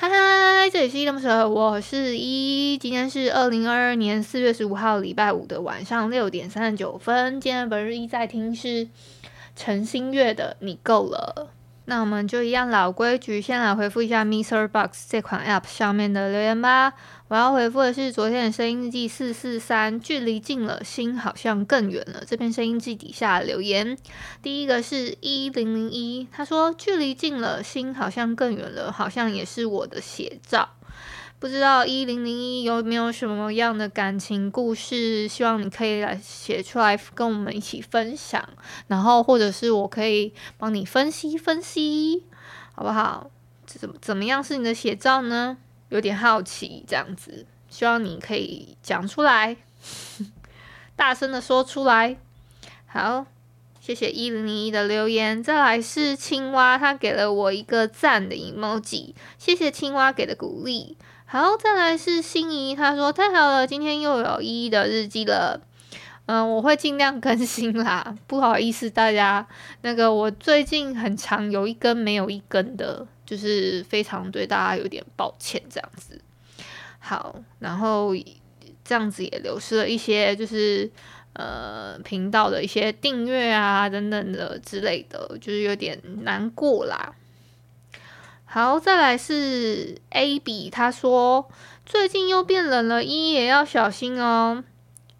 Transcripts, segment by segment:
嗨嗨，这里是依依恋不舍，我是一。今天是二零二二年四月十五号礼拜五的晚上六点三十九分。今天本日一在听是陈星月的《你够了》。那我们就一样老规矩，先来回复一下 Mr. Box 这款 App 上面的留言吧。我要回复的是昨天的声音日记四四三，距离近了，心好像更远了。这篇声音记底下留言，第一个是一零零一，他说距离近了，心好像更远了，好像也是我的写照。不知道一零零一有没有什么样的感情故事，希望你可以来写出来跟我们一起分享，然后或者是我可以帮你分析分析，好不好？怎么怎么样是你的写照呢？有点好奇，这样子，希望你可以讲出来，大声的说出来。好，谢谢一零零一的留言。再来是青蛙，他给了我一个赞的 emoji，谢谢青蛙给的鼓励。好，再来是心仪，他说太好了，今天又有依依的日记了。嗯，我会尽量更新啦，不好意思大家，那个我最近很常有一根没有一根的，就是非常对大家有点抱歉这样子。好，然后这样子也流失了一些，就是呃频道的一些订阅啊等等的之类的，就是有点难过啦。好，再来是 A B，他说最近又变冷了，依依也要小心哦。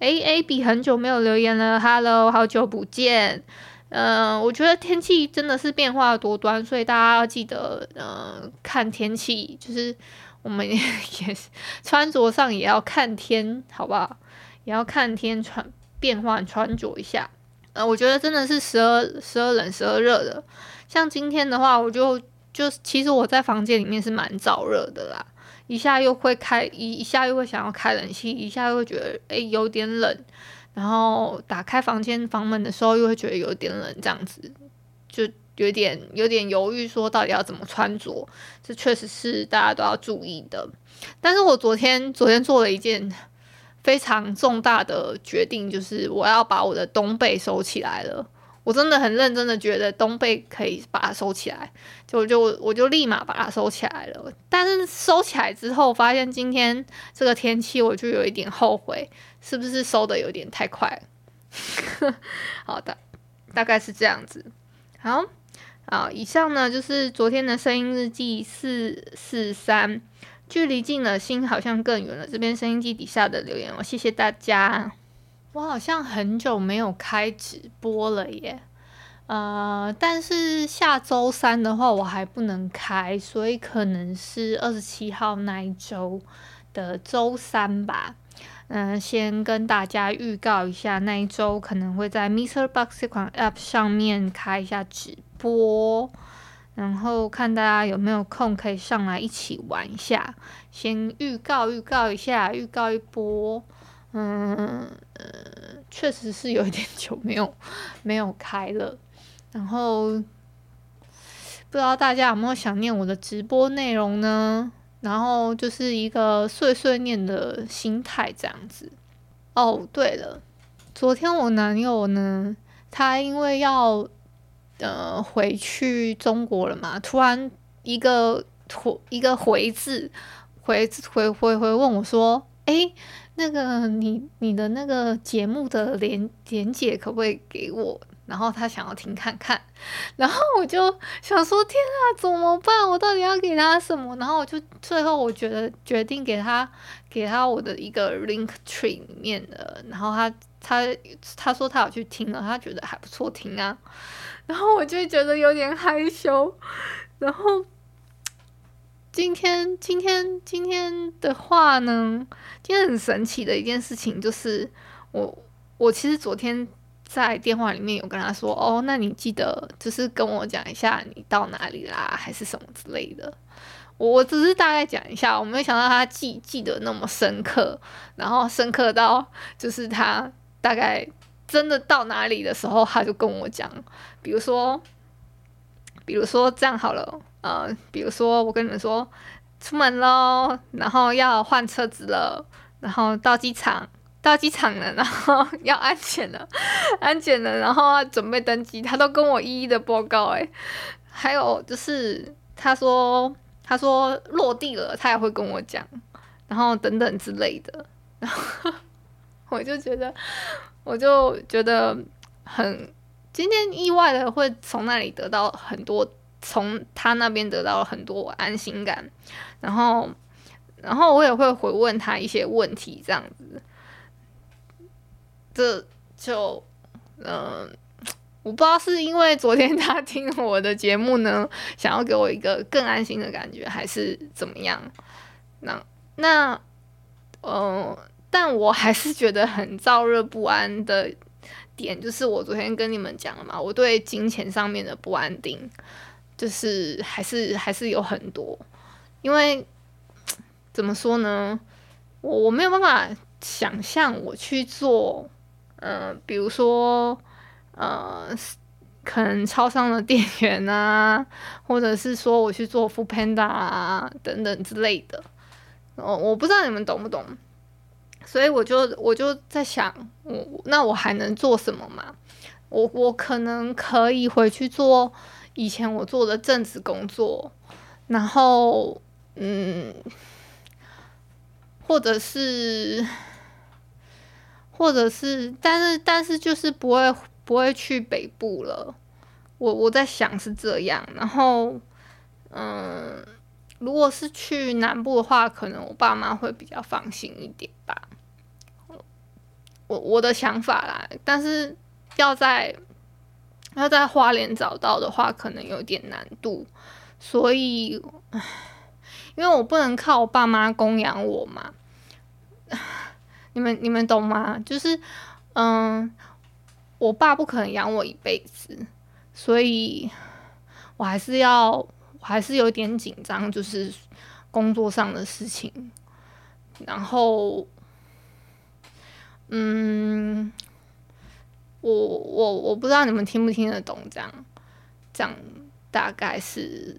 A A B 很久没有留言了，Hello，好久不见。嗯、我觉得天气真的是变化多端，所以大家要记得，嗯、呃，看天气，就是我们 也是穿着上也要看天，好不好？也要看天穿变换穿着一下。呃，我觉得真的是时而时而冷，时而热的。像今天的话，我就。就其实我在房间里面是蛮燥热的啦，一下又会开一一下又会想要开冷气，一下又会觉得诶有点冷，然后打开房间房门的时候又会觉得有点冷，这样子就有点有点犹豫，说到底要怎么穿着，这确实是大家都要注意的。但是我昨天昨天做了一件非常重大的决定，就是我要把我的冬被收起来了。我真的很认真的觉得冬被可以把它收起来，就就我就立马把它收起来了。但是收起来之后，发现今天这个天气，我就有一点后悔，是不是收的有点太快？好的，大概是这样子。好，啊，以上呢就是昨天的声音日记四四三，距离近了，心好像更远了。这边声音机底下的留言，我谢谢大家。我好像很久没有开直播了耶，呃，但是下周三的话我还不能开，所以可能是二十七号那一周的周三吧。嗯、先跟大家预告一下，那一周可能会在 MixerBox 这款 App 上面开一下直播，然后看大家有没有空可以上来一起玩一下。先预告预告一下，预告一波。嗯，确实是有一点久没有没有开了，然后不知道大家有没有想念我的直播内容呢？然后就是一个碎碎念的心态这样子。哦，对了，昨天我男友呢，他因为要呃回去中国了嘛，突然一个回一个回字回回回回问我说：“诶。”那个你你的那个节目的连连结可不可以给我？然后他想要听看看，然后我就想说天啊，怎么办？我到底要给他什么？然后我就最后我觉得决定给他给他我的一个 link tree 里面的，然后他他他说他有去听了，他觉得还不错听啊，然后我就觉得有点害羞，然后今天今天今天的话呢，今天很神奇的一件事情就是，我我其实昨天在电话里面有跟他说，哦，那你记得就是跟我讲一下你到哪里啦，还是什么之类的。我只是大概讲一下，我没有想到他记记得那么深刻，然后深刻到就是他大概真的到哪里的时候，他就跟我讲，比如说，比如说这样好了，呃，比如说我跟你们说出门喽，然后要换车子了，然后到机场，到机场了，然后要安检了，安检了，然后准备登机，他都跟我一一的报告，诶，还有就是他说。他说落地了，他也会跟我讲，然后等等之类的，然 后我就觉得，我就觉得很今天意外的会从那里得到很多，从他那边得到了很多安心感，然后，然后我也会回问他一些问题，这样子，这就嗯。我不知道是因为昨天他听我的节目呢，想要给我一个更安心的感觉，还是怎么样？那那嗯、呃，但我还是觉得很燥热不安的点，就是我昨天跟你们讲了嘛，我对金钱上面的不安定，就是还是还是有很多，因为怎么说呢，我我没有办法想象我去做，嗯、呃，比如说。呃，可能超商的店员啊，或者是说我去做 f o o Panda 啊等等之类的，哦，我不知道你们懂不懂，所以我就我就在想，我那我还能做什么嘛？我我可能可以回去做以前我做的正职工作，然后嗯，或者是，或者是，但是但是就是不会。不会去北部了，我我在想是这样，然后，嗯，如果是去南部的话，可能我爸妈会比较放心一点吧。我我的想法啦，但是要在要在花莲找到的话，可能有点难度，所以，因为我不能靠我爸妈供养我嘛，你们你们懂吗？就是，嗯。我爸不可能养我一辈子，所以我还是要，我还是有点紧张，就是工作上的事情。然后，嗯，我我我不知道你们听不听得懂，这样，这样大概是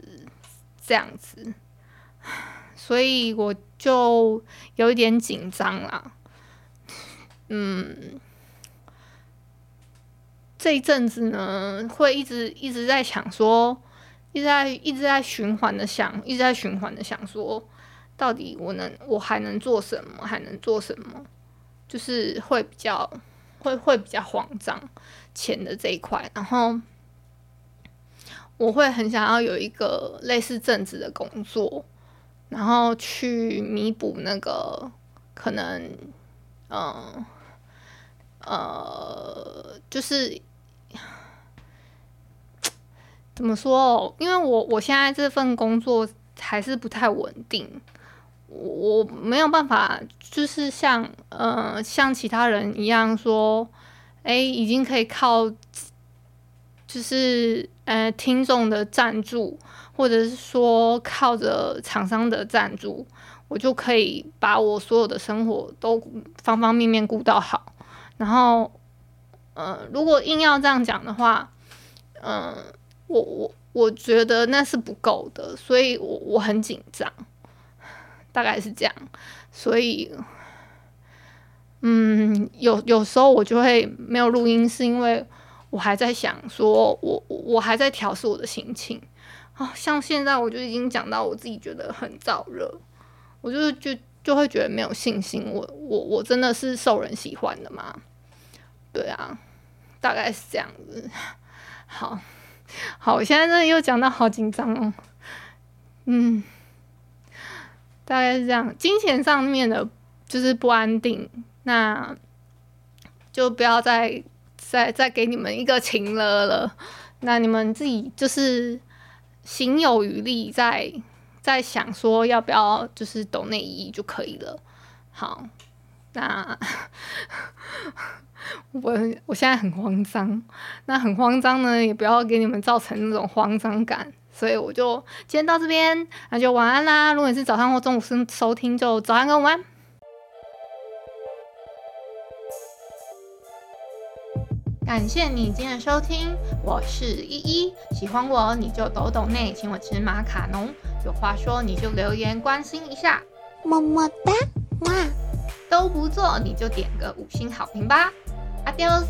这样子，所以我就有一点紧张啦，嗯。这一阵子呢，会一直一直在想说，一直在一直在循环的想，一直在循环的想说，到底我能我还能做什么，还能做什么？就是会比较会会比较慌张钱的这一块，然后我会很想要有一个类似正职的工作，然后去弥补那个可能，嗯呃，呃，就是。怎么说？因为我我现在这份工作还是不太稳定，我没有办法，就是像呃像其他人一样说，哎，已经可以靠，就是呃听众的赞助，或者是说靠着厂商的赞助，我就可以把我所有的生活都方方面面顾到好。然后，呃，如果硬要这样讲的话，嗯、呃。我我我觉得那是不够的，所以我我很紧张，大概是这样，所以，嗯，有有时候我就会没有录音，是因为我还在想说，我我还在调试我的心情啊，像现在我就已经讲到我自己觉得很燥热，我就就就会觉得没有信心，我我我真的是受人喜欢的吗？对啊，大概是这样子，好。好，我现在真的又讲到好紧张哦。嗯，大概是这样。金钱上面的，就是不安定，那就不要再再再给你们一个情了了。那你们自己就是心有余力再，再在想说要不要就是抖内衣就可以了。好，那 我我现在很慌张，那很慌张呢，也不要给你们造成那种慌张感，所以我就今天到这边，那就晚安啦。如果你是早上或中午收收听，就早安跟晚安。感谢你今天的收听，我是依依。喜欢我你就抖抖内，请我吃马卡龙。有话说你就留言关心一下，么么哒，哇，都不做你就点个五星好评吧，Adios。